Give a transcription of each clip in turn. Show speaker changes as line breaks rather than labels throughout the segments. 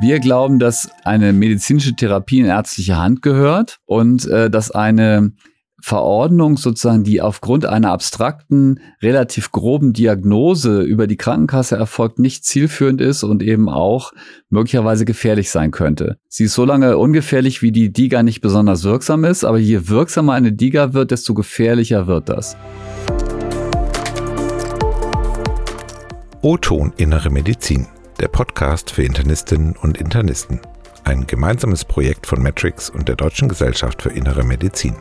Wir glauben, dass eine medizinische Therapie in ärztliche Hand gehört und äh, dass eine Verordnung sozusagen, die aufgrund einer abstrakten, relativ groben Diagnose über die Krankenkasse erfolgt, nicht zielführend ist und eben auch möglicherweise gefährlich sein könnte. Sie ist so lange ungefährlich, wie die DIGA nicht besonders wirksam ist, aber je wirksamer eine DIGA wird, desto gefährlicher wird das.
O-Ton Innere Medizin, der Podcast für Internistinnen und Internisten. Ein gemeinsames Projekt von Matrix und der Deutschen Gesellschaft für Innere Medizin.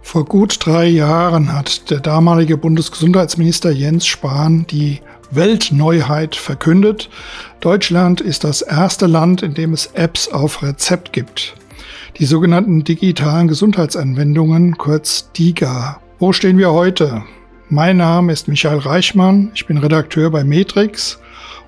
Vor gut drei Jahren hat der damalige Bundesgesundheitsminister Jens Spahn die Weltneuheit verkündet. Deutschland ist das erste Land, in dem es Apps auf Rezept gibt. Die sogenannten digitalen Gesundheitsanwendungen, kurz DIGA. Wo stehen wir heute? Mein Name ist Michael Reichmann, ich bin Redakteur bei Matrix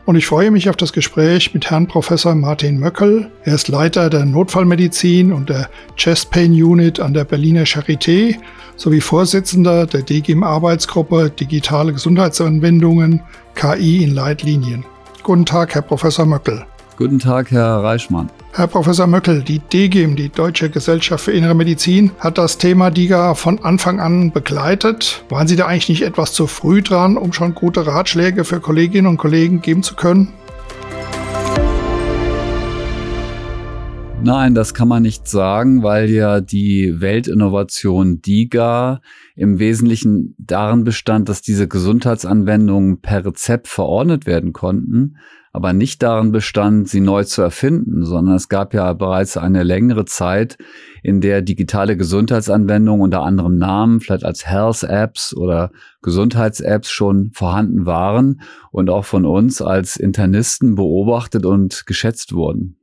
und ich freue mich auf das Gespräch mit Herrn Professor Martin Möckel. Er ist Leiter der Notfallmedizin und der Chest Pain Unit an der Berliner Charité sowie Vorsitzender der DGIM-Arbeitsgruppe Digitale Gesundheitsanwendungen KI in Leitlinien. Guten Tag, Herr Professor Möckel.
Guten Tag, Herr Reichmann.
Herr Professor Möckel, die DGIM, die Deutsche Gesellschaft für Innere Medizin, hat das Thema DIGA von Anfang an begleitet. Waren Sie da eigentlich nicht etwas zu früh dran, um schon gute Ratschläge für Kolleginnen und Kollegen geben zu können?
Nein, das kann man nicht sagen, weil ja die Weltinnovation DIGA im Wesentlichen darin bestand, dass diese Gesundheitsanwendungen per Rezept verordnet werden konnten aber nicht darin bestand, sie neu zu erfinden, sondern es gab ja bereits eine längere Zeit, in der digitale Gesundheitsanwendungen unter anderem Namen, vielleicht als Health Apps oder Gesundheits-Apps schon vorhanden waren und auch von uns als Internisten beobachtet und geschätzt wurden.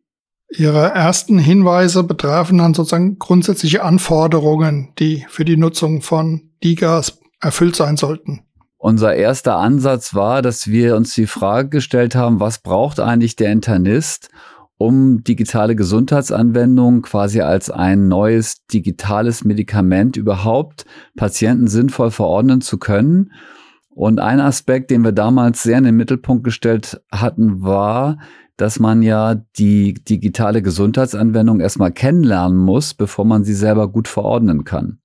Ihre ersten Hinweise betrafen dann sozusagen grundsätzliche Anforderungen, die für die Nutzung von DIGAs erfüllt sein sollten.
Unser erster Ansatz war, dass wir uns die Frage gestellt haben, was braucht eigentlich der Internist, um digitale Gesundheitsanwendungen quasi als ein neues digitales Medikament überhaupt Patienten sinnvoll verordnen zu können. Und ein Aspekt, den wir damals sehr in den Mittelpunkt gestellt hatten, war, dass man ja die digitale Gesundheitsanwendung erstmal kennenlernen muss, bevor man sie selber gut verordnen kann.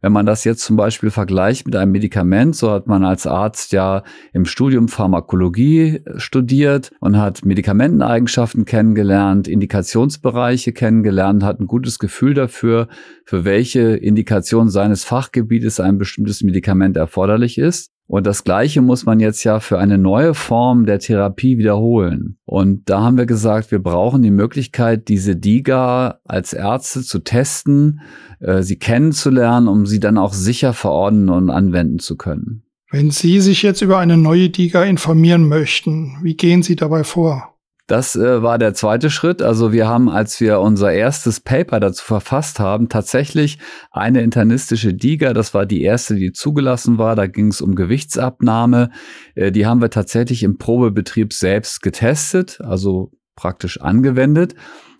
Wenn man das jetzt zum Beispiel vergleicht mit einem Medikament, so hat man als Arzt ja im Studium Pharmakologie studiert und hat Medikamenteneigenschaften kennengelernt, Indikationsbereiche kennengelernt, hat ein gutes Gefühl dafür, für welche Indikation seines Fachgebietes ein bestimmtes Medikament erforderlich ist. Und das Gleiche muss man jetzt ja für eine neue Form der Therapie wiederholen. Und da haben wir gesagt, wir brauchen die Möglichkeit, diese DIGA als Ärzte zu testen, äh, sie kennenzulernen, um sie dann auch sicher verordnen und anwenden zu können.
Wenn Sie sich jetzt über eine neue DIGA informieren möchten, wie gehen Sie dabei vor?
Das äh, war der zweite Schritt. Also wir haben, als wir unser erstes Paper dazu verfasst haben, tatsächlich eine internistische DIGA, das war die erste, die zugelassen war. Da ging es um Gewichtsabnahme. Äh, die haben wir tatsächlich im Probebetrieb selbst getestet, also praktisch angewendet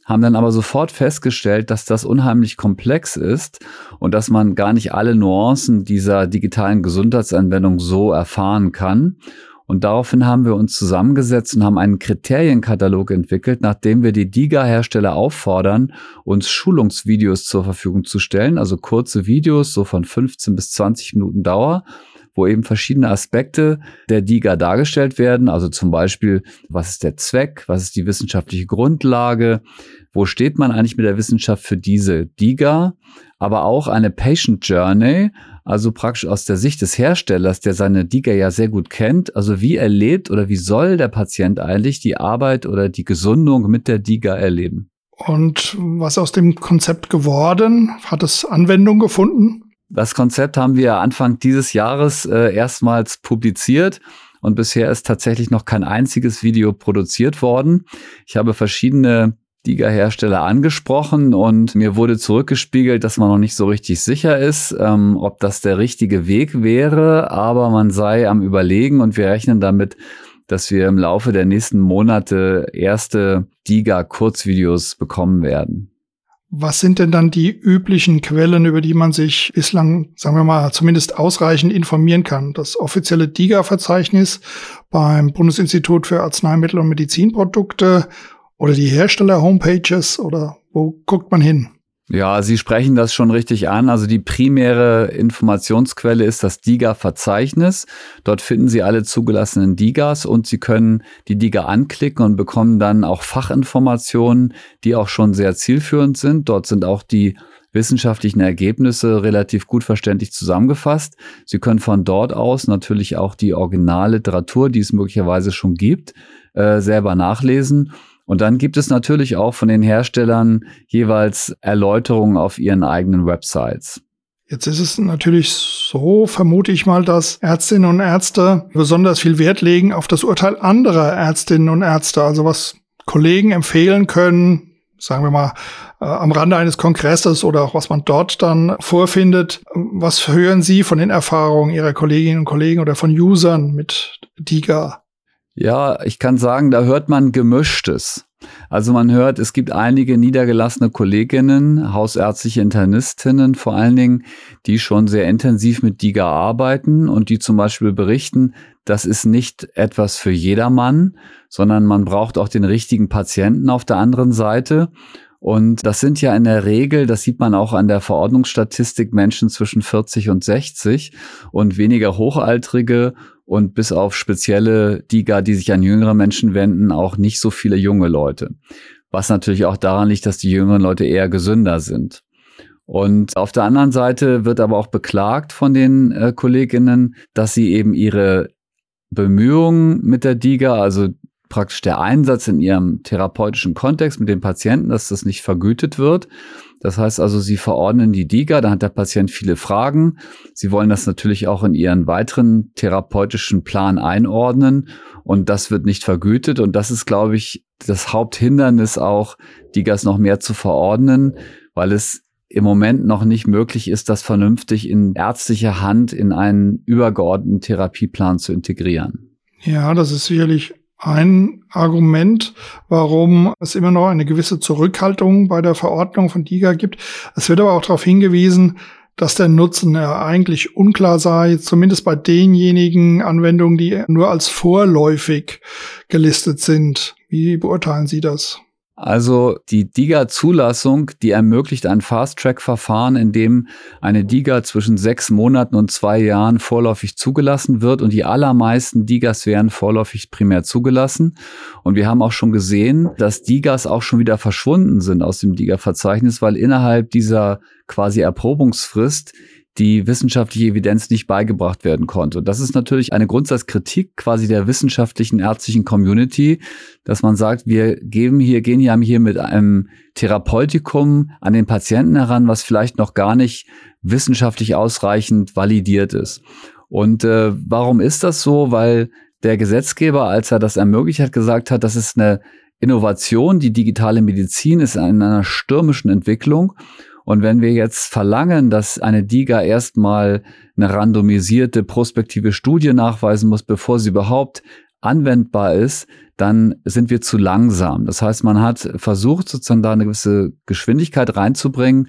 haben dann aber sofort festgestellt, dass das unheimlich komplex ist und dass man gar nicht alle Nuancen dieser digitalen Gesundheitsanwendung so erfahren kann. Und daraufhin haben wir uns zusammengesetzt und haben einen Kriterienkatalog entwickelt, nachdem wir die DIGA-Hersteller auffordern, uns Schulungsvideos zur Verfügung zu stellen, also kurze Videos, so von 15 bis 20 Minuten Dauer, wo eben verschiedene Aspekte der DIGA dargestellt werden. Also zum Beispiel, was ist der Zweck? Was ist die wissenschaftliche Grundlage? Wo steht man eigentlich mit der Wissenschaft für diese DIGA? Aber auch eine Patient Journey, also praktisch aus der Sicht des Herstellers, der seine DIGA ja sehr gut kennt. Also wie erlebt oder wie soll der Patient eigentlich die Arbeit oder die Gesundung mit der DIGA erleben?
Und was aus dem Konzept geworden? Hat es Anwendung gefunden?
Das Konzept haben wir Anfang dieses Jahres äh, erstmals publiziert und bisher ist tatsächlich noch kein einziges Video produziert worden. Ich habe verschiedene Liga-Hersteller angesprochen und mir wurde zurückgespiegelt, dass man noch nicht so richtig sicher ist, ähm, ob das der richtige Weg wäre, aber man sei am Überlegen und wir rechnen damit, dass wir im Laufe der nächsten Monate erste Diga-Kurzvideos bekommen werden.
Was sind denn dann die üblichen Quellen, über die man sich bislang, sagen wir mal, zumindest ausreichend informieren kann? Das offizielle DIGA-Verzeichnis beim Bundesinstitut für Arzneimittel und Medizinprodukte oder die Hersteller-Homepages oder wo guckt man hin?
Ja, Sie sprechen das schon richtig an. Also die primäre Informationsquelle ist das DIGA-Verzeichnis. Dort finden Sie alle zugelassenen DIGAs und Sie können die DIGA anklicken und bekommen dann auch Fachinformationen, die auch schon sehr zielführend sind. Dort sind auch die wissenschaftlichen Ergebnisse relativ gut verständlich zusammengefasst. Sie können von dort aus natürlich auch die Originalliteratur, die es möglicherweise schon gibt, äh, selber nachlesen. Und dann gibt es natürlich auch von den Herstellern jeweils Erläuterungen auf ihren eigenen Websites.
Jetzt ist es natürlich so, vermute ich mal, dass Ärztinnen und Ärzte besonders viel Wert legen auf das Urteil anderer Ärztinnen und Ärzte. Also was Kollegen empfehlen können, sagen wir mal, äh, am Rande eines Kongresses oder auch was man dort dann vorfindet. Was hören Sie von den Erfahrungen Ihrer Kolleginnen und Kollegen oder von Usern mit DIGA?
Ja, ich kann sagen, da hört man Gemischtes. Also man hört, es gibt einige niedergelassene Kolleginnen, hausärztliche Internistinnen vor allen Dingen, die schon sehr intensiv mit DIGA arbeiten und die zum Beispiel berichten, das ist nicht etwas für jedermann, sondern man braucht auch den richtigen Patienten auf der anderen Seite. Und das sind ja in der Regel, das sieht man auch an der Verordnungsstatistik, Menschen zwischen 40 und 60 und weniger Hochaltrige und bis auf spezielle DIGA, die sich an jüngere Menschen wenden, auch nicht so viele junge Leute. Was natürlich auch daran liegt, dass die jüngeren Leute eher gesünder sind. Und auf der anderen Seite wird aber auch beklagt von den äh, Kolleginnen, dass sie eben ihre Bemühungen mit der DIGA, also praktisch der Einsatz in ihrem therapeutischen Kontext mit dem Patienten, dass das nicht vergütet wird. Das heißt also, Sie verordnen die DIGA, da hat der Patient viele Fragen. Sie wollen das natürlich auch in Ihren weiteren therapeutischen Plan einordnen und das wird nicht vergütet. Und das ist, glaube ich, das Haupthindernis auch, DIGAs noch mehr zu verordnen, weil es im Moment noch nicht möglich ist, das vernünftig in ärztlicher Hand in einen übergeordneten Therapieplan zu integrieren.
Ja, das ist sicherlich ein Argument, warum es immer noch eine gewisse Zurückhaltung bei der Verordnung von DIGA gibt. Es wird aber auch darauf hingewiesen, dass der Nutzen ja eigentlich unklar sei, zumindest bei denjenigen Anwendungen, die nur als vorläufig gelistet sind. Wie beurteilen Sie das?
Also die DIGA-Zulassung, die ermöglicht ein Fast-Track-Verfahren, in dem eine DIGA zwischen sechs Monaten und zwei Jahren vorläufig zugelassen wird. Und die allermeisten DIGAs werden vorläufig primär zugelassen. Und wir haben auch schon gesehen, dass DIGAs auch schon wieder verschwunden sind aus dem DIGA-Verzeichnis, weil innerhalb dieser quasi Erprobungsfrist die wissenschaftliche Evidenz nicht beigebracht werden konnte. Das ist natürlich eine Grundsatzkritik quasi der wissenschaftlichen ärztlichen Community, dass man sagt, wir geben hier, gehen hier, hier mit einem Therapeutikum an den Patienten heran, was vielleicht noch gar nicht wissenschaftlich ausreichend validiert ist. Und äh, warum ist das so? Weil der Gesetzgeber, als er das ermöglicht hat, gesagt hat, das ist eine Innovation, die digitale Medizin ist in einer stürmischen Entwicklung und wenn wir jetzt verlangen, dass eine DIGA erstmal eine randomisierte prospektive Studie nachweisen muss, bevor sie überhaupt anwendbar ist, dann sind wir zu langsam. Das heißt, man hat versucht, sozusagen da eine gewisse Geschwindigkeit reinzubringen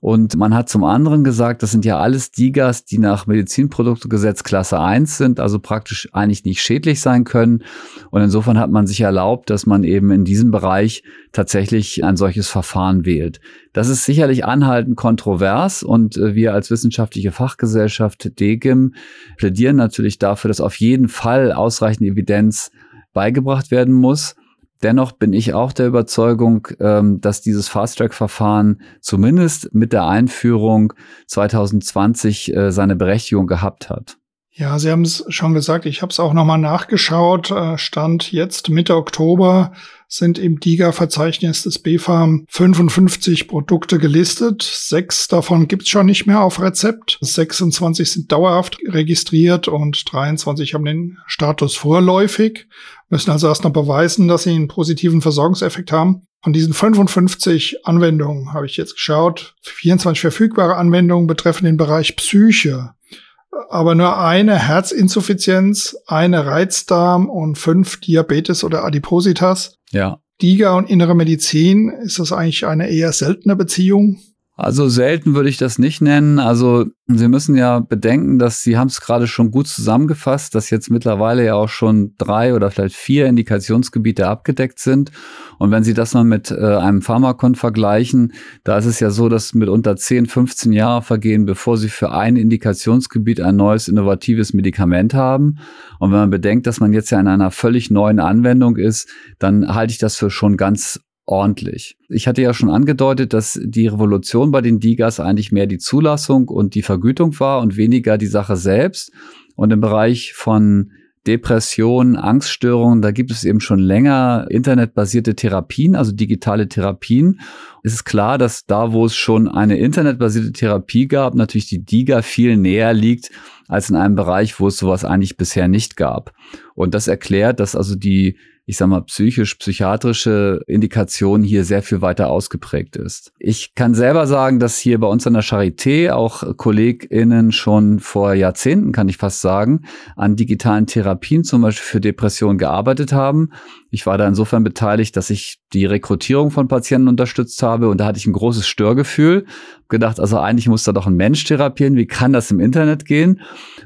und man hat zum anderen gesagt, das sind ja alles Digas, die nach Medizinproduktegesetz Klasse 1 sind, also praktisch eigentlich nicht schädlich sein können. Und insofern hat man sich erlaubt, dass man eben in diesem Bereich tatsächlich ein solches Verfahren wählt. Das ist sicherlich anhaltend kontrovers und äh, wir als wissenschaftliche Fachgesellschaft DGIM plädieren natürlich dafür, dass auf jeden Fall ausreichend Evidenz beigebracht werden muss. Dennoch bin ich auch der Überzeugung, ähm, dass dieses Fast-Track-Verfahren zumindest mit der Einführung 2020 äh, seine Berechtigung gehabt hat.
Ja, Sie haben es schon gesagt, ich habe es auch nochmal nachgeschaut. Äh, Stand jetzt Mitte Oktober sind im DIGA-Verzeichnis des BfArM 55 Produkte gelistet. Sechs davon gibt's schon nicht mehr auf Rezept. 26 sind dauerhaft registriert und 23 haben den Status vorläufig, müssen also erst noch beweisen, dass sie einen positiven Versorgungseffekt haben. Von diesen 55 Anwendungen habe ich jetzt geschaut. 24 verfügbare Anwendungen betreffen den Bereich Psyche aber nur eine Herzinsuffizienz, eine Reizdarm und fünf Diabetes oder Adipositas.
Ja.
DIGA und innere Medizin, ist das eigentlich eine eher seltene Beziehung?
Also selten würde ich das nicht nennen. Also Sie müssen ja bedenken, dass Sie haben es gerade schon gut zusammengefasst, dass jetzt mittlerweile ja auch schon drei oder vielleicht vier Indikationsgebiete abgedeckt sind. Und wenn Sie das mal mit äh, einem Pharmakon vergleichen, da ist es ja so, dass mitunter 10, 15 Jahre vergehen, bevor Sie für ein Indikationsgebiet ein neues innovatives Medikament haben. Und wenn man bedenkt, dass man jetzt ja in einer völlig neuen Anwendung ist, dann halte ich das für schon ganz ordentlich. Ich hatte ja schon angedeutet, dass die Revolution bei den Digas eigentlich mehr die Zulassung und die Vergütung war und weniger die Sache selbst. Und im Bereich von Depressionen, Angststörungen, da gibt es eben schon länger internetbasierte Therapien, also digitale Therapien. Es ist klar, dass da, wo es schon eine internetbasierte Therapie gab, natürlich die DIGA viel näher liegt als in einem Bereich, wo es sowas eigentlich bisher nicht gab. Und das erklärt, dass also die ich sag mal, psychisch-psychiatrische Indikation hier sehr viel weiter ausgeprägt ist. Ich kann selber sagen, dass hier bei uns an der Charité auch KollegInnen schon vor Jahrzehnten, kann ich fast sagen, an digitalen Therapien zum Beispiel für Depressionen gearbeitet haben. Ich war da insofern beteiligt, dass ich die Rekrutierung von Patienten unterstützt habe und da hatte ich ein großes Störgefühl. Gedacht, also eigentlich muss da doch ein Mensch therapieren. Wie kann das im Internet gehen?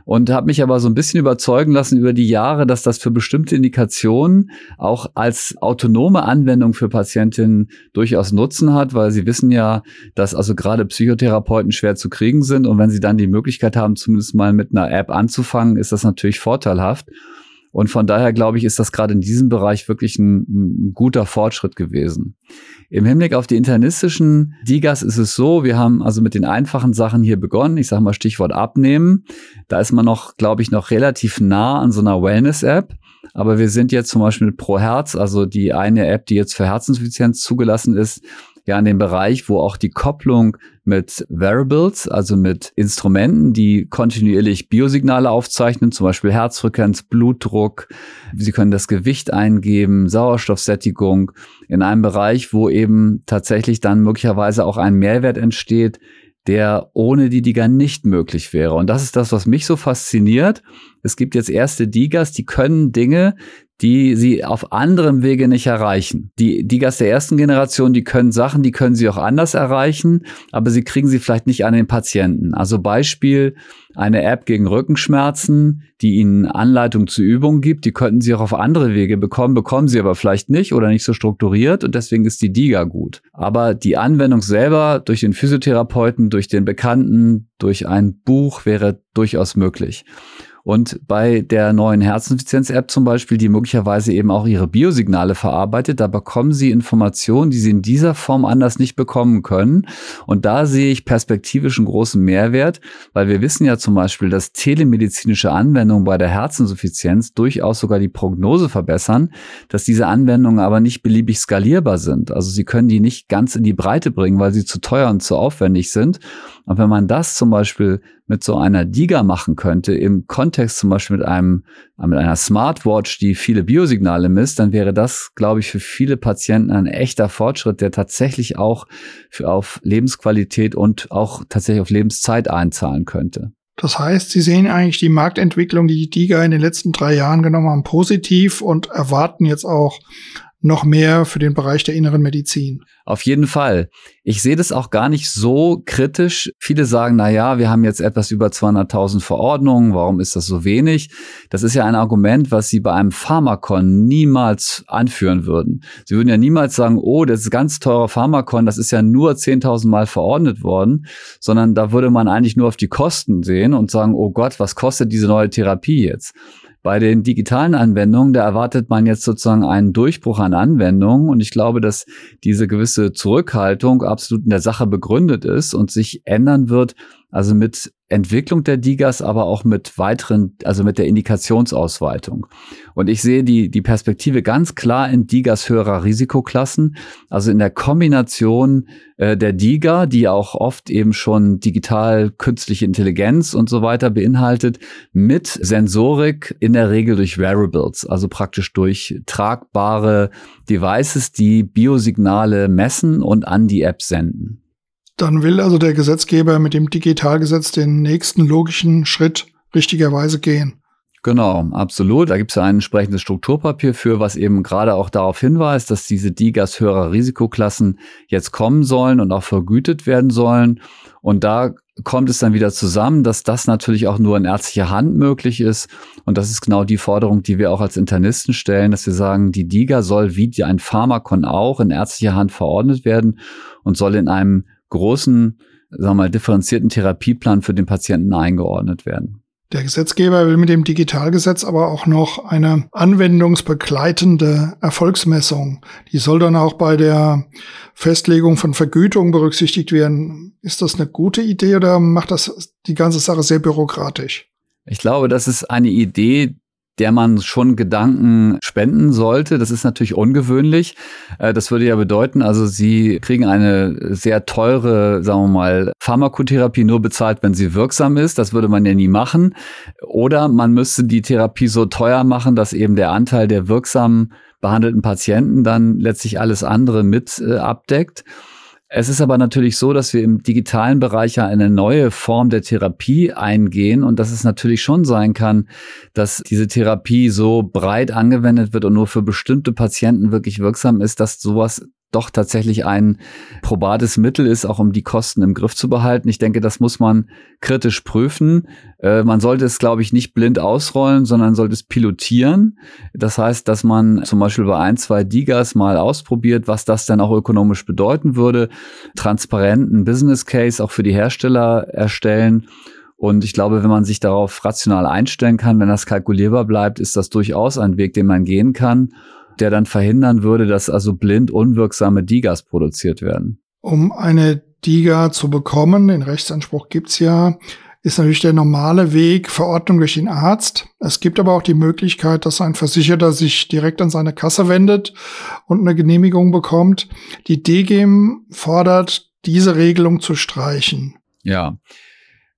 Und habe mich aber so ein bisschen überzeugen lassen über die Jahre, dass das für bestimmte Indikationen auch als autonome Anwendung für Patientinnen durchaus Nutzen hat, weil sie wissen ja, dass also gerade Psychotherapeuten schwer zu kriegen sind. Und wenn sie dann die Möglichkeit haben, zumindest mal mit einer App anzufangen, ist das natürlich vorteilhaft. Und von daher glaube ich, ist das gerade in diesem Bereich wirklich ein, ein, guter Fortschritt gewesen. Im Hinblick auf die internistischen Digas ist es so, wir haben also mit den einfachen Sachen hier begonnen. Ich sage mal Stichwort abnehmen. Da ist man noch, glaube ich, noch relativ nah an so einer Wellness-App. Aber wir sind jetzt zum Beispiel mit ProHerz, also die eine App, die jetzt für Herzinsuffizienz zugelassen ist, ja in dem Bereich, wo auch die Kopplung mit Variables, also mit Instrumenten, die kontinuierlich Biosignale aufzeichnen, zum Beispiel Herzfrequenz, Blutdruck. Sie können das Gewicht eingeben, Sauerstoffsättigung in einem Bereich, wo eben tatsächlich dann möglicherweise auch ein Mehrwert entsteht, der ohne die Diga nicht möglich wäre. Und das ist das, was mich so fasziniert. Es gibt jetzt erste Digas, die können Dinge, die sie auf anderem Wege nicht erreichen. Die Digas der ersten Generation, die können Sachen, die können sie auch anders erreichen, aber sie kriegen sie vielleicht nicht an den Patienten. Also Beispiel, eine App gegen Rückenschmerzen, die ihnen Anleitung zur Übung gibt, die könnten sie auch auf andere Wege bekommen, bekommen sie aber vielleicht nicht oder nicht so strukturiert und deswegen ist die Diga gut. Aber die Anwendung selber durch den Physiotherapeuten, durch den Bekannten, durch ein Buch wäre durchaus möglich. Und bei der neuen Herzinsuffizienz-App zum Beispiel, die möglicherweise eben auch ihre Biosignale verarbeitet, da bekommen Sie Informationen, die Sie in dieser Form anders nicht bekommen können. Und da sehe ich perspektivisch einen großen Mehrwert, weil wir wissen ja zum Beispiel, dass telemedizinische Anwendungen bei der Herzinsuffizienz durchaus sogar die Prognose verbessern, dass diese Anwendungen aber nicht beliebig skalierbar sind. Also Sie können die nicht ganz in die Breite bringen, weil sie zu teuer und zu aufwendig sind. Und wenn man das zum Beispiel mit so einer Diga machen könnte, im Kontext zum Beispiel mit einem, mit einer Smartwatch, die viele Biosignale misst, dann wäre das, glaube ich, für viele Patienten ein echter Fortschritt, der tatsächlich auch für auf Lebensqualität und auch tatsächlich auf Lebenszeit einzahlen könnte.
Das heißt, Sie sehen eigentlich die Marktentwicklung, die die DIGA in den letzten drei Jahren genommen haben, positiv und erwarten jetzt auch noch mehr für den Bereich der inneren Medizin.
Auf jeden Fall. Ich sehe das auch gar nicht so kritisch. Viele sagen, na ja, wir haben jetzt etwas über 200.000 Verordnungen. Warum ist das so wenig? Das ist ja ein Argument, was Sie bei einem Pharmakon niemals anführen würden. Sie würden ja niemals sagen, oh, das ist ganz teurer Pharmakon, das ist ja nur 10.000 Mal verordnet worden, sondern da würde man eigentlich nur auf die Kosten sehen und sagen, oh Gott, was kostet diese neue Therapie jetzt? Bei den digitalen Anwendungen, da erwartet man jetzt sozusagen einen Durchbruch an Anwendungen. Und ich glaube, dass diese gewisse Zurückhaltung absolut in der Sache begründet ist und sich ändern wird, also mit Entwicklung der Digas, aber auch mit weiteren, also mit der Indikationsausweitung. Und ich sehe die, die Perspektive ganz klar in Digas höherer Risikoklassen, also in der Kombination äh, der Diga, die auch oft eben schon digital künstliche Intelligenz und so weiter beinhaltet, mit Sensorik in der Regel durch Wearables, also praktisch durch tragbare Devices, die Biosignale messen und an die App senden.
Dann will also der Gesetzgeber mit dem Digitalgesetz den nächsten logischen Schritt richtigerweise gehen.
Genau, absolut. Da gibt es ja ein entsprechendes Strukturpapier für, was eben gerade auch darauf hinweist, dass diese DIGAs höherer Risikoklassen jetzt kommen sollen und auch vergütet werden sollen. Und da kommt es dann wieder zusammen, dass das natürlich auch nur in ärztlicher Hand möglich ist. Und das ist genau die Forderung, die wir auch als Internisten stellen, dass wir sagen, die DIGA soll wie ein Pharmakon auch in ärztlicher Hand verordnet werden und soll in einem großen, sagen wir mal, differenzierten Therapieplan für den Patienten eingeordnet werden.
Der Gesetzgeber will mit dem Digitalgesetz aber auch noch eine anwendungsbegleitende Erfolgsmessung. Die soll dann auch bei der Festlegung von Vergütung berücksichtigt werden. Ist das eine gute Idee oder macht das die ganze Sache sehr bürokratisch?
Ich glaube, das ist eine Idee, der man schon Gedanken spenden sollte. Das ist natürlich ungewöhnlich. Äh, das würde ja bedeuten, also Sie kriegen eine sehr teure, sagen wir mal, Pharmakotherapie nur bezahlt, wenn sie wirksam ist. Das würde man ja nie machen. Oder man müsste die Therapie so teuer machen, dass eben der Anteil der wirksamen behandelten Patienten dann letztlich alles andere mit äh, abdeckt. Es ist aber natürlich so, dass wir im digitalen Bereich ja eine neue Form der Therapie eingehen und dass es natürlich schon sein kann, dass diese Therapie so breit angewendet wird und nur für bestimmte Patienten wirklich wirksam ist, dass sowas doch tatsächlich ein probates Mittel ist, auch um die Kosten im Griff zu behalten. Ich denke, das muss man kritisch prüfen. Äh, man sollte es, glaube ich, nicht blind ausrollen, sondern sollte es pilotieren. Das heißt, dass man zum Beispiel bei ein, zwei Digas mal ausprobiert, was das dann auch ökonomisch bedeuten würde, transparenten Business Case auch für die Hersteller erstellen. Und ich glaube, wenn man sich darauf rational einstellen kann, wenn das kalkulierbar bleibt, ist das durchaus ein Weg, den man gehen kann der dann verhindern würde, dass also blind unwirksame Digas produziert werden.
Um eine Diga zu bekommen, den Rechtsanspruch gibt's ja, ist natürlich der normale Weg Verordnung durch den Arzt. Es gibt aber auch die Möglichkeit, dass ein Versicherter sich direkt an seine Kasse wendet und eine Genehmigung bekommt. Die DGEM fordert, diese Regelung zu streichen.
Ja.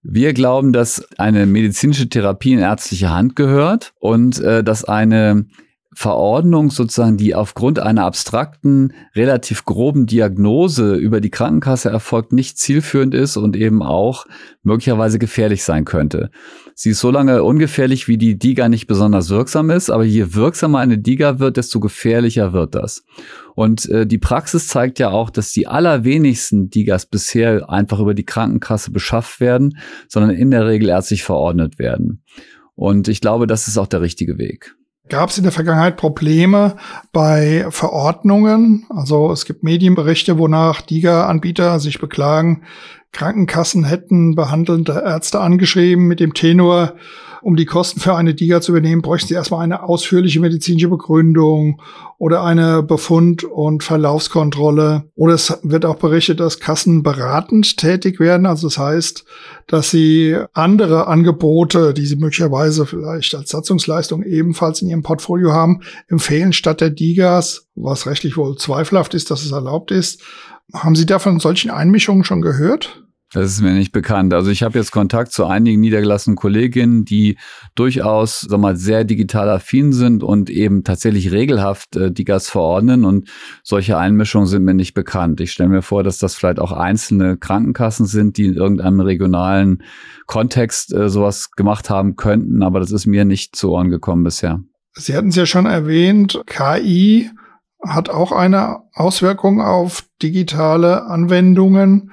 Wir glauben, dass eine medizinische Therapie in ärztliche Hand gehört und äh, dass eine Verordnung sozusagen, die aufgrund einer abstrakten, relativ groben Diagnose über die Krankenkasse erfolgt, nicht zielführend ist und eben auch möglicherweise gefährlich sein könnte. Sie ist so lange ungefährlich, wie die DIGA nicht besonders wirksam ist, aber je wirksamer eine DIGA wird, desto gefährlicher wird das. Und äh, die Praxis zeigt ja auch, dass die allerwenigsten DIGAs bisher einfach über die Krankenkasse beschafft werden, sondern in der Regel ärztlich verordnet werden. Und ich glaube, das ist auch der richtige Weg.
Gab es in der Vergangenheit Probleme bei Verordnungen? Also es gibt Medienberichte, wonach DIGA-Anbieter sich beklagen, Krankenkassen hätten behandelnde Ärzte angeschrieben mit dem Tenor, um die Kosten für eine DIGA zu übernehmen, bräuchten sie erstmal eine ausführliche medizinische Begründung oder eine Befund- und Verlaufskontrolle. Oder es wird auch berichtet, dass Kassen beratend tätig werden. Also das heißt, dass sie andere Angebote, die sie möglicherweise vielleicht als Satzungsleistung ebenfalls in ihrem Portfolio haben, empfehlen statt der DIGAs, was rechtlich wohl zweifelhaft ist, dass es erlaubt ist. Haben Sie davon solchen Einmischungen schon gehört?
Das ist mir nicht bekannt. Also ich habe jetzt Kontakt zu einigen niedergelassenen Kolleginnen, die durchaus sag mal, sehr digital affin sind und eben tatsächlich regelhaft äh, die Gas verordnen. Und solche Einmischungen sind mir nicht bekannt. Ich stelle mir vor, dass das vielleicht auch einzelne Krankenkassen sind, die in irgendeinem regionalen Kontext äh, sowas gemacht haben könnten. Aber das ist mir nicht zu Ohren gekommen bisher.
Sie hatten es ja schon erwähnt, KI hat auch eine Auswirkung auf digitale Anwendungen.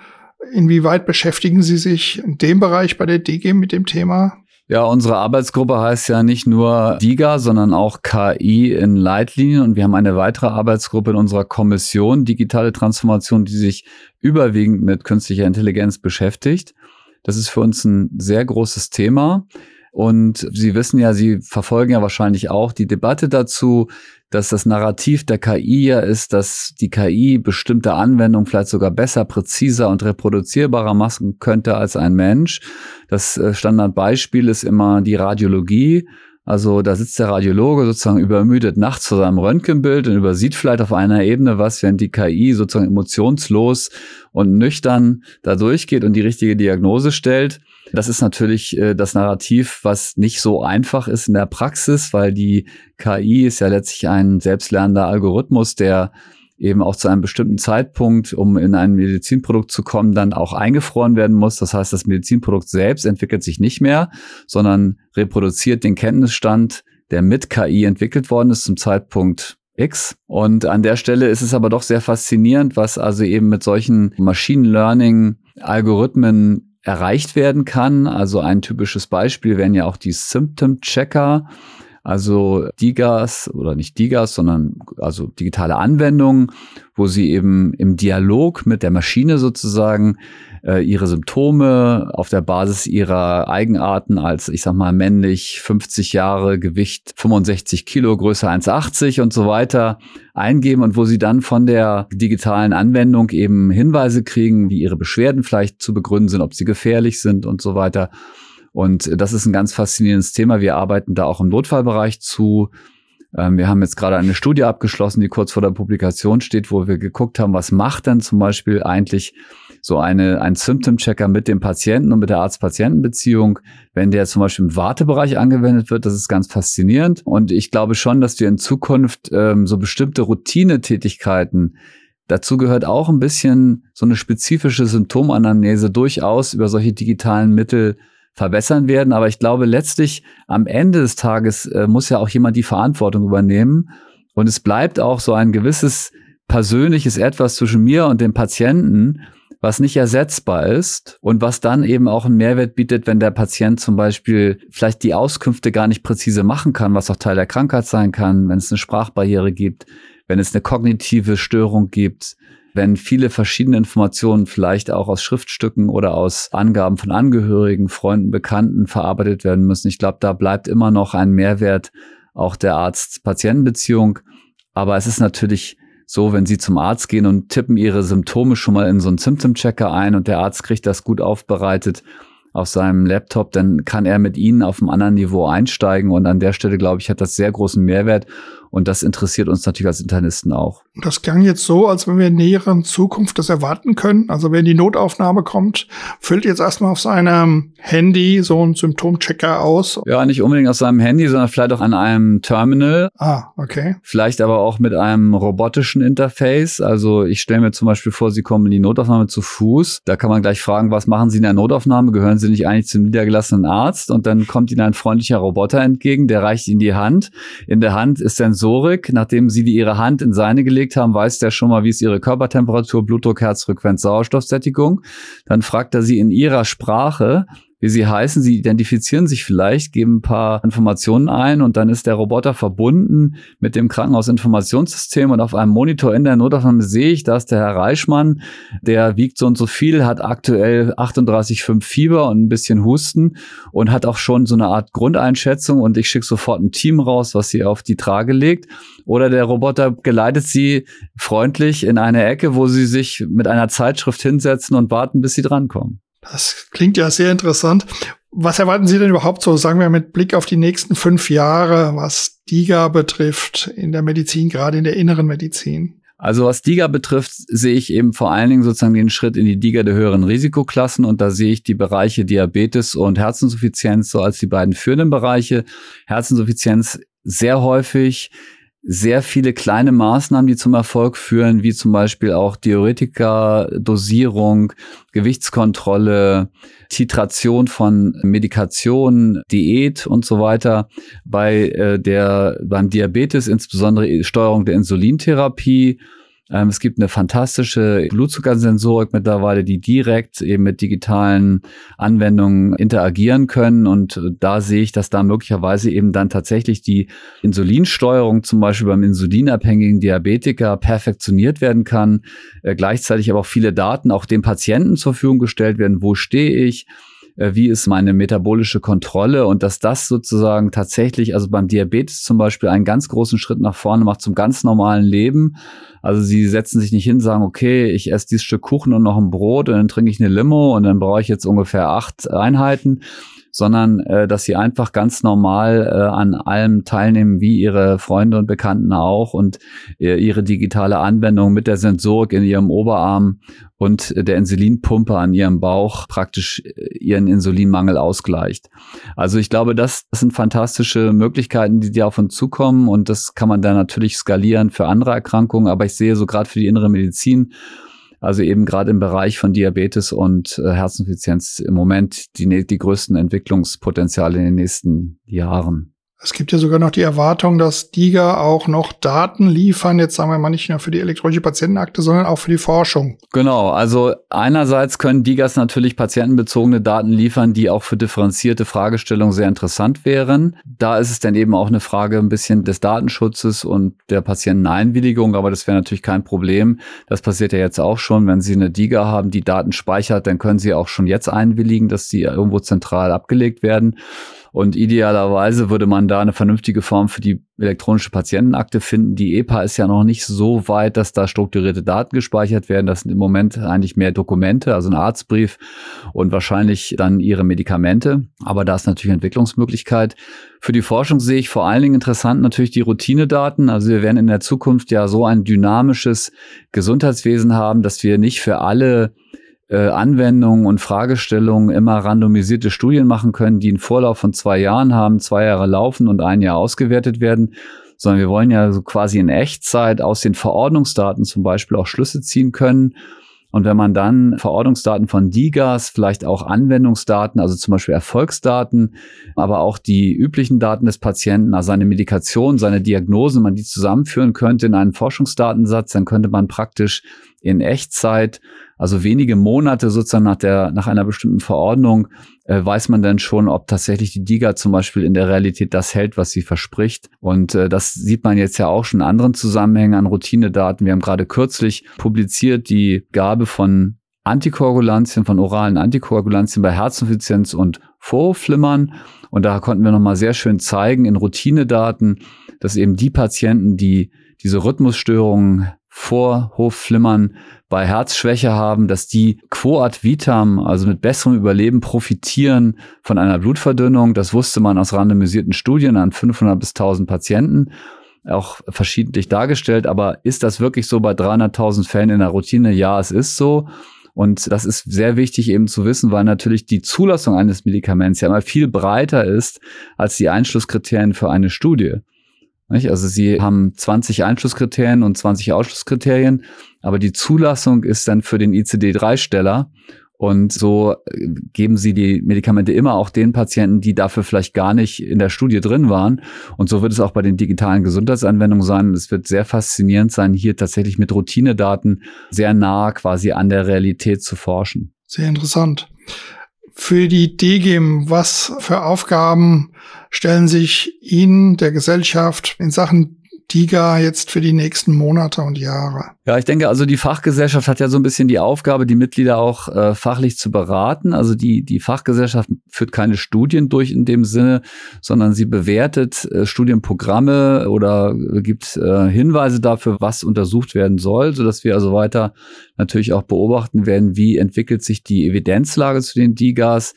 Inwieweit beschäftigen Sie sich in dem Bereich bei der DG mit dem Thema?
Ja, unsere Arbeitsgruppe heißt ja nicht nur DIGA, sondern auch KI in Leitlinien. Und wir haben eine weitere Arbeitsgruppe in unserer Kommission Digitale Transformation, die sich überwiegend mit künstlicher Intelligenz beschäftigt. Das ist für uns ein sehr großes Thema. Und Sie wissen ja, Sie verfolgen ja wahrscheinlich auch die Debatte dazu, dass das Narrativ der KI ja ist, dass die KI bestimmte Anwendungen vielleicht sogar besser, präziser und reproduzierbarer machen könnte als ein Mensch. Das äh, Standardbeispiel ist immer die Radiologie. Also da sitzt der Radiologe sozusagen übermüdet nachts vor seinem Röntgenbild und übersieht vielleicht auf einer Ebene was, während die KI sozusagen emotionslos und nüchtern da durchgeht und die richtige Diagnose stellt. Das ist natürlich äh, das Narrativ, was nicht so einfach ist in der Praxis, weil die KI ist ja letztlich ein selbstlernender Algorithmus, der eben auch zu einem bestimmten Zeitpunkt, um in ein Medizinprodukt zu kommen, dann auch eingefroren werden muss. Das heißt, das Medizinprodukt selbst entwickelt sich nicht mehr, sondern reproduziert den Kenntnisstand, der mit KI entwickelt worden ist zum Zeitpunkt X. Und an der Stelle ist es aber doch sehr faszinierend, was also eben mit solchen Machine Learning Algorithmen erreicht werden kann. Also ein typisches Beispiel wären ja auch die Symptom Checker. Also DIGAS oder nicht DIGAS, sondern also digitale Anwendungen, wo sie eben im Dialog mit der Maschine sozusagen äh, ihre Symptome auf der Basis ihrer Eigenarten als, ich sag mal, männlich 50 Jahre, Gewicht 65 Kilo, Größe 1,80 und so weiter eingeben und wo sie dann von der digitalen Anwendung eben Hinweise kriegen, wie ihre Beschwerden vielleicht zu begründen sind, ob sie gefährlich sind und so weiter. Und das ist ein ganz faszinierendes Thema. Wir arbeiten da auch im Notfallbereich zu. Ähm, wir haben jetzt gerade eine Studie abgeschlossen, die kurz vor der Publikation steht, wo wir geguckt haben, was macht denn zum Beispiel eigentlich so eine, ein Symptom-Checker mit dem Patienten und mit der Arzt-Patienten-Beziehung, wenn der zum Beispiel im Wartebereich angewendet wird, das ist ganz faszinierend. Und ich glaube schon, dass wir in Zukunft ähm, so bestimmte Routinetätigkeiten Dazu gehört auch ein bisschen so eine spezifische Symptomanamnese durchaus über solche digitalen Mittel verbessern werden. Aber ich glaube, letztlich am Ende des Tages äh, muss ja auch jemand die Verantwortung übernehmen. Und es bleibt auch so ein gewisses persönliches Etwas zwischen mir und dem Patienten, was nicht ersetzbar ist und was dann eben auch einen Mehrwert bietet, wenn der Patient zum Beispiel vielleicht die Auskünfte gar nicht präzise machen kann, was auch Teil der Krankheit sein kann, wenn es eine Sprachbarriere gibt, wenn es eine kognitive Störung gibt, wenn viele verschiedene Informationen vielleicht auch aus Schriftstücken oder aus Angaben von Angehörigen, Freunden, Bekannten verarbeitet werden müssen. Ich glaube, da bleibt immer noch ein Mehrwert auch der Arzt-Patienten-Beziehung. Aber es ist natürlich so, wenn Sie zum Arzt gehen und tippen Ihre Symptome schon mal in so einen Symptom-Checker ein und der Arzt kriegt das gut aufbereitet auf seinem Laptop, dann kann er mit Ihnen auf einem anderen Niveau einsteigen und an der Stelle, glaube ich, hat das sehr großen Mehrwert und das interessiert uns natürlich als Internisten auch.
Das klang jetzt so, als wenn wir in näheren Zukunft das erwarten können. Also wenn die Notaufnahme kommt, füllt jetzt erstmal auf seinem Handy so einen Symptomchecker aus.
Ja, nicht unbedingt auf seinem Handy, sondern vielleicht auch an einem Terminal.
Ah, okay.
Vielleicht aber auch mit einem robotischen Interface. Also ich stelle mir zum Beispiel vor, Sie kommen in die Notaufnahme zu Fuß. Da kann man gleich fragen, was machen Sie in der Notaufnahme? Gehören Sie nicht eigentlich zum niedergelassenen Arzt? Und dann kommt Ihnen ein freundlicher Roboter entgegen, der reicht Ihnen die Hand. In der Hand ist dann Sensorik. Nachdem Sie Ihre Hand in seine gelegt haben, weiß der schon mal, wie ist Ihre Körpertemperatur, Blutdruck, Herzfrequenz, Sauerstoffsättigung. Dann fragt er Sie in Ihrer Sprache, wie sie heißen. Sie identifizieren sich vielleicht, geben ein paar Informationen ein und dann ist der Roboter verbunden mit dem Krankenhausinformationssystem und auf einem Monitor in der Notaufnahme sehe ich, dass der Herr Reichmann, der wiegt so und so viel, hat aktuell 38,5 Fieber und ein bisschen Husten und hat auch schon so eine Art Grundeinschätzung und ich schicke sofort ein Team raus, was sie auf die Trage legt. Oder der Roboter geleitet sie freundlich in eine Ecke, wo sie sich mit einer Zeitschrift hinsetzen und warten, bis sie drankommen.
Das klingt ja sehr interessant. Was erwarten Sie denn überhaupt so, sagen wir mit Blick auf die nächsten fünf Jahre, was DIGA betrifft in der Medizin, gerade in der inneren Medizin?
Also was DIGA betrifft, sehe ich eben vor allen Dingen sozusagen den Schritt in die DIGA der höheren Risikoklassen und da sehe ich die Bereiche Diabetes und Herzinsuffizienz so als die beiden führenden Bereiche. Herzinsuffizienz sehr häufig sehr viele kleine Maßnahmen, die zum Erfolg führen, wie zum Beispiel auch Diuretika, Dosierung, Gewichtskontrolle, Titration von Medikation, Diät und so weiter. Bei äh, der beim Diabetes insbesondere Steuerung der Insulintherapie ähm, es gibt eine fantastische Blutzuckersensorik mittlerweile, die direkt eben mit digitalen Anwendungen interagieren können. Und da sehe ich, dass da möglicherweise eben dann tatsächlich die Insulinsteuerung zum Beispiel beim insulinabhängigen Diabetiker perfektioniert werden kann. Äh, gleichzeitig aber auch viele Daten auch dem Patienten zur Verfügung gestellt werden. Wo stehe ich? Äh, wie ist meine metabolische Kontrolle und dass das sozusagen tatsächlich, also beim Diabetes zum Beispiel, einen ganz großen Schritt nach vorne macht zum ganz normalen Leben. Also sie setzen sich nicht hin, sagen, okay, ich esse dieses Stück Kuchen und noch ein Brot und dann trinke ich eine Limo und dann brauche ich jetzt ungefähr acht Einheiten, sondern äh, dass sie einfach ganz normal äh, an allem teilnehmen, wie ihre Freunde und Bekannten auch und äh, ihre digitale Anwendung mit der Sensorik in ihrem Oberarm und der Insulinpumpe an ihrem Bauch praktisch äh, ihren Insulinmangel ausgleicht. Also ich glaube, das, das sind fantastische Möglichkeiten, die dir auf uns zukommen und das kann man dann natürlich skalieren für andere Erkrankungen, aber ich sehe so gerade für die innere Medizin also eben gerade im Bereich von Diabetes und äh, Herzinsuffizienz im Moment die, die größten Entwicklungspotenziale in den nächsten Jahren.
Es gibt ja sogar noch die Erwartung, dass DIGA auch noch Daten liefern, jetzt sagen wir mal nicht nur für die elektronische Patientenakte, sondern auch für die Forschung.
Genau, also einerseits können DIGAs natürlich patientenbezogene Daten liefern, die auch für differenzierte Fragestellungen sehr interessant wären. Da ist es dann eben auch eine Frage ein bisschen des Datenschutzes und der Patienteneinwilligung, aber das wäre natürlich kein Problem. Das passiert ja jetzt auch schon. Wenn Sie eine DIGA haben, die Daten speichert, dann können Sie auch schon jetzt einwilligen, dass sie irgendwo zentral abgelegt werden. Und idealerweise würde man da eine vernünftige Form für die elektronische Patientenakte finden. Die EPA ist ja noch nicht so weit, dass da strukturierte Daten gespeichert werden. Das sind im Moment eigentlich mehr Dokumente, also ein Arztbrief und wahrscheinlich dann ihre Medikamente. Aber da ist natürlich Entwicklungsmöglichkeit. Für die Forschung sehe ich vor allen Dingen interessant natürlich die Routinedaten. Also wir werden in der Zukunft ja so ein dynamisches Gesundheitswesen haben, dass wir nicht für alle äh, Anwendungen und Fragestellungen immer randomisierte Studien machen können, die einen Vorlauf von zwei Jahren haben, zwei Jahre laufen und ein Jahr ausgewertet werden, sondern wir wollen ja so quasi in Echtzeit aus den Verordnungsdaten zum Beispiel auch Schlüsse ziehen können. Und wenn man dann Verordnungsdaten von DIGAS, vielleicht auch Anwendungsdaten, also zum Beispiel Erfolgsdaten, aber auch die üblichen Daten des Patienten, also seine Medikation, seine Diagnose, man die zusammenführen könnte in einen Forschungsdatensatz, dann könnte man praktisch in Echtzeit also wenige Monate sozusagen nach der, nach einer bestimmten Verordnung äh, weiß man dann schon, ob tatsächlich die DIGA zum Beispiel in der Realität das hält, was sie verspricht. Und äh, das sieht man jetzt ja auch schon in anderen Zusammenhängen an Routinedaten. Wir haben gerade kürzlich publiziert die Gabe von Antikoagulantien, von oralen Antikoagulantien bei Herzinsuffizienz und Vorflimmern. Und da konnten wir nochmal sehr schön zeigen in Routinedaten, dass eben die Patienten, die diese Rhythmusstörungen vor Hofflimmern bei Herzschwäche haben, dass die quo ad vitam, also mit besserem Überleben profitieren von einer Blutverdünnung. Das wusste man aus randomisierten Studien an 500 bis 1000 Patienten, auch verschiedentlich dargestellt. Aber ist das wirklich so bei 300.000 Fällen in der Routine? Ja, es ist so. Und das ist sehr wichtig eben zu wissen, weil natürlich die Zulassung eines Medikaments ja immer viel breiter ist als die Einschlusskriterien für eine Studie. Also sie haben 20 Einschlusskriterien und 20 Ausschlusskriterien, aber die Zulassung ist dann für den ICD-3-Steller. Und so äh, geben sie die Medikamente immer auch den Patienten, die dafür vielleicht gar nicht in der Studie drin waren. Und so wird es auch bei den digitalen Gesundheitsanwendungen sein. Es wird sehr faszinierend sein, hier tatsächlich mit Routinedaten sehr nah quasi an der Realität zu forschen.
Sehr interessant für die DGIM? Was für Aufgaben stellen sich Ihnen, der Gesellschaft, in Sachen DIGA jetzt für die nächsten Monate und Jahre?
Ja, ich denke, also die Fachgesellschaft hat ja so ein bisschen die Aufgabe, die Mitglieder auch äh, fachlich zu beraten. Also die, die Fachgesellschaft führt keine Studien durch in dem Sinne, sondern sie bewertet äh, Studienprogramme oder gibt äh, Hinweise dafür, was untersucht werden soll, sodass wir also weiter natürlich auch beobachten werden, wie entwickelt sich die Evidenzlage zu den DIGAs.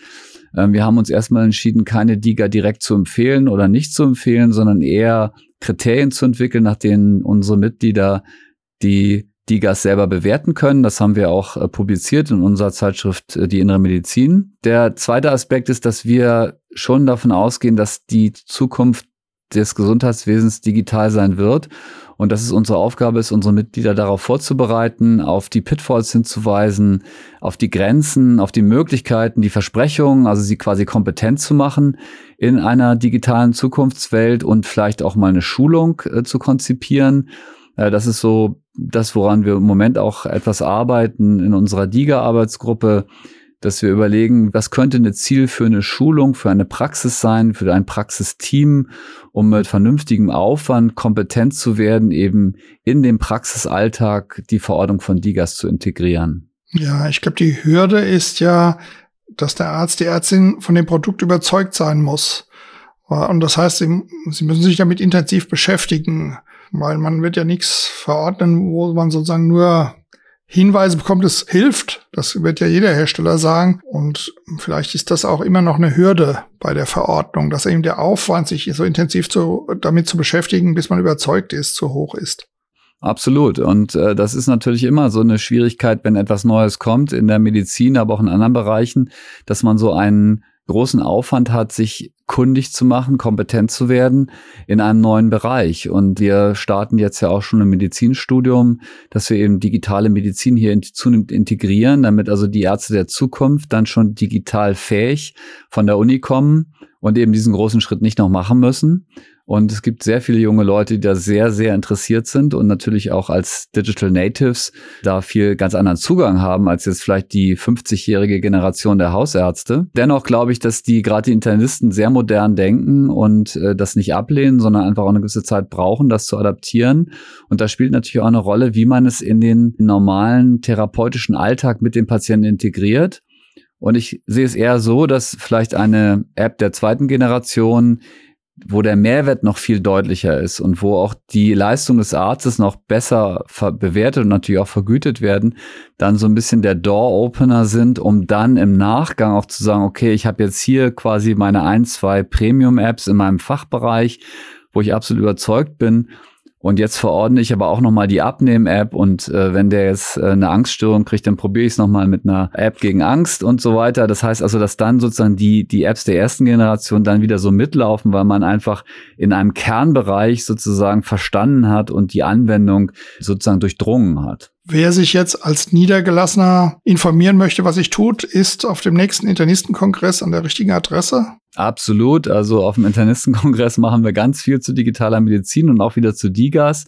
Ähm, wir haben uns erstmal entschieden, keine DIGA direkt zu empfehlen oder nicht zu empfehlen, sondern eher Kriterien zu entwickeln, nach denen unsere Mitglieder die DIGAs selber bewerten können. Das haben wir auch äh, publiziert in unserer Zeitschrift äh, Die innere Medizin. Der zweite Aspekt ist, dass wir schon davon ausgehen, dass die Zukunft des Gesundheitswesens digital sein wird und dass es unsere Aufgabe ist, unsere Mitglieder darauf vorzubereiten, auf die Pitfalls hinzuweisen, auf die Grenzen, auf die Möglichkeiten, die Versprechungen, also sie quasi kompetent zu machen in einer digitalen Zukunftswelt und vielleicht auch mal eine Schulung äh, zu konzipieren. Äh, das ist so das, woran wir im Moment auch etwas arbeiten in unserer DIGA-Arbeitsgruppe dass wir überlegen, was könnte ein Ziel für eine Schulung, für eine Praxis sein, für ein Praxisteam, um mit vernünftigem Aufwand kompetent zu werden, eben in den Praxisalltag die Verordnung von DIGAS zu integrieren.
Ja, ich glaube, die Hürde ist ja, dass der Arzt, die Ärztin von dem Produkt überzeugt sein muss. Und das heißt, sie, sie müssen sich damit intensiv beschäftigen, weil man wird ja nichts verordnen, wo man sozusagen nur Hinweise bekommt, es hilft. Das wird ja jeder Hersteller sagen. Und vielleicht ist das auch immer noch eine Hürde bei der Verordnung, dass eben der Aufwand, sich so intensiv zu, damit zu beschäftigen, bis man überzeugt ist, zu hoch ist.
Absolut. Und äh, das ist natürlich immer so eine Schwierigkeit, wenn etwas Neues kommt in der Medizin, aber auch in anderen Bereichen, dass man so einen großen Aufwand hat, sich kundig zu machen, kompetent zu werden in einem neuen Bereich. Und wir starten jetzt ja auch schon ein Medizinstudium, dass wir eben digitale Medizin hier zunehmend integrieren, damit also die Ärzte der Zukunft dann schon digital fähig von der Uni kommen und eben diesen großen Schritt nicht noch machen müssen. Und es gibt sehr viele junge Leute, die da sehr, sehr interessiert sind und natürlich auch als Digital Natives da viel ganz anderen Zugang haben als jetzt vielleicht die 50-jährige Generation der Hausärzte. Dennoch glaube ich, dass die gerade die Internisten sehr modern denken und äh, das nicht ablehnen, sondern einfach auch eine gewisse Zeit brauchen, das zu adaptieren. Und da spielt natürlich auch eine Rolle, wie man es in den normalen therapeutischen Alltag mit den Patienten integriert. Und ich sehe es eher so, dass vielleicht eine App der zweiten Generation wo der Mehrwert noch viel deutlicher ist und wo auch die Leistung des Arztes noch besser bewertet und natürlich auch vergütet werden, dann so ein bisschen der Door-Opener sind, um dann im Nachgang auch zu sagen, okay, ich habe jetzt hier quasi meine ein, zwei Premium-Apps in meinem Fachbereich, wo ich absolut überzeugt bin und jetzt verordne ich aber auch nochmal die Abnehmen-App und äh, wenn der jetzt äh, eine Angststörung kriegt, dann probiere ich es nochmal mit einer App gegen Angst und so weiter. Das heißt also, dass dann sozusagen die, die Apps der ersten Generation dann wieder so mitlaufen, weil man einfach in einem Kernbereich sozusagen verstanden hat und die Anwendung sozusagen durchdrungen hat.
Wer sich jetzt als Niedergelassener informieren möchte, was sich tut, ist auf dem nächsten Internistenkongress an der richtigen Adresse.
Absolut. Also auf dem Internistenkongress machen wir ganz viel zu digitaler Medizin und auch wieder zu DIGAS.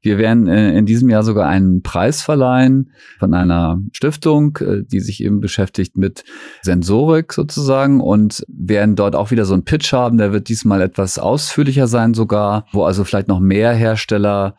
Wir werden äh, in diesem Jahr sogar einen Preis verleihen von einer Stiftung, äh, die sich eben beschäftigt mit Sensorik sozusagen und werden dort auch wieder so einen Pitch haben. Der wird diesmal etwas ausführlicher sein sogar, wo also vielleicht noch mehr Hersteller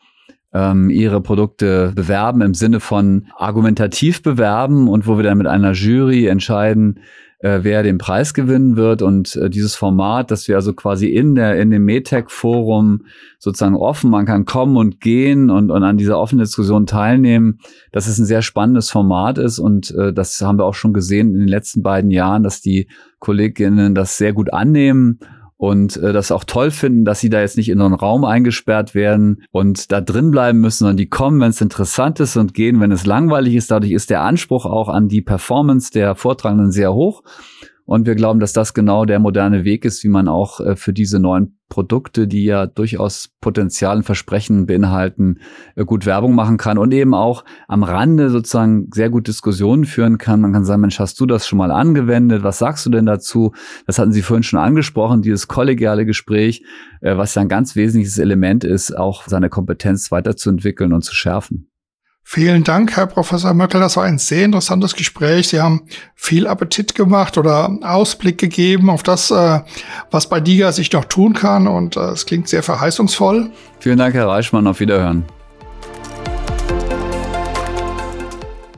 ähm, ihre Produkte bewerben im Sinne von argumentativ bewerben und wo wir dann mit einer Jury entscheiden, äh, wer den Preis gewinnen wird und äh, dieses Format, dass wir also quasi in der in dem Metec Forum sozusagen offen, man kann kommen und gehen und, und an dieser offenen Diskussion teilnehmen, dass es ein sehr spannendes Format ist und äh, das haben wir auch schon gesehen in den letzten beiden Jahren, dass die Kolleginnen das sehr gut annehmen und äh, das auch toll finden, dass sie da jetzt nicht in einen Raum eingesperrt werden und da drin bleiben müssen, sondern die kommen, wenn es interessant ist und gehen, wenn es langweilig ist. Dadurch ist der Anspruch auch an die Performance der Vortragenden sehr hoch. Und wir glauben, dass das genau der moderne Weg ist, wie man auch äh, für diese neuen Produkte, die ja durchaus Potenzial und Versprechen beinhalten, äh, gut Werbung machen kann und eben auch am Rande sozusagen sehr gut Diskussionen führen kann. Man kann sagen, Mensch, hast du das schon mal angewendet? Was sagst du denn dazu? Das hatten Sie vorhin schon angesprochen, dieses kollegiale Gespräch, äh, was ja ein ganz wesentliches Element ist, auch seine Kompetenz weiterzuentwickeln und zu schärfen.
Vielen Dank, Herr Professor Möckel. Das war ein sehr interessantes Gespräch. Sie haben viel Appetit gemacht oder Ausblick gegeben auf das, äh, was bei DIGA sich noch tun kann. Und äh, es klingt sehr verheißungsvoll.
Vielen Dank, Herr Reichmann. Auf Wiederhören.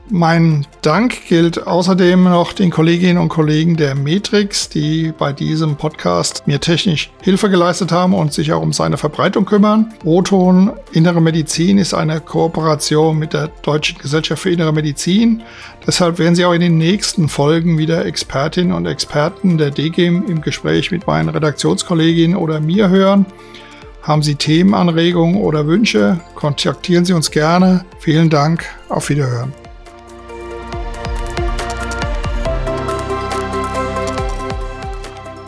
Mein Dank gilt außerdem noch den Kolleginnen und Kollegen der Matrix, die bei diesem Podcast mir technisch Hilfe geleistet haben und sich auch um seine Verbreitung kümmern. Roton Innere Medizin ist eine Kooperation mit der Deutschen Gesellschaft für Innere Medizin. Deshalb werden Sie auch in den nächsten Folgen wieder Expertinnen und Experten der DGIM im Gespräch mit meinen Redaktionskolleginnen oder mir hören. Haben Sie Themenanregungen oder Wünsche? Kontaktieren Sie uns gerne. Vielen Dank. Auf Wiederhören.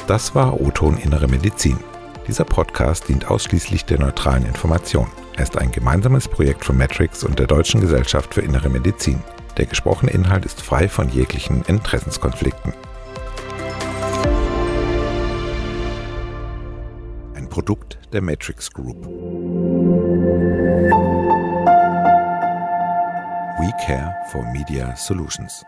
Das war O-Ton Innere Medizin. Dieser Podcast dient ausschließlich der neutralen Information. Er ist ein gemeinsames Projekt von Matrix und der Deutschen Gesellschaft für Innere Medizin. Der gesprochene Inhalt ist frei von jeglichen Interessenskonflikten. Ein Produkt der Matrix Group. We care for Media Solutions.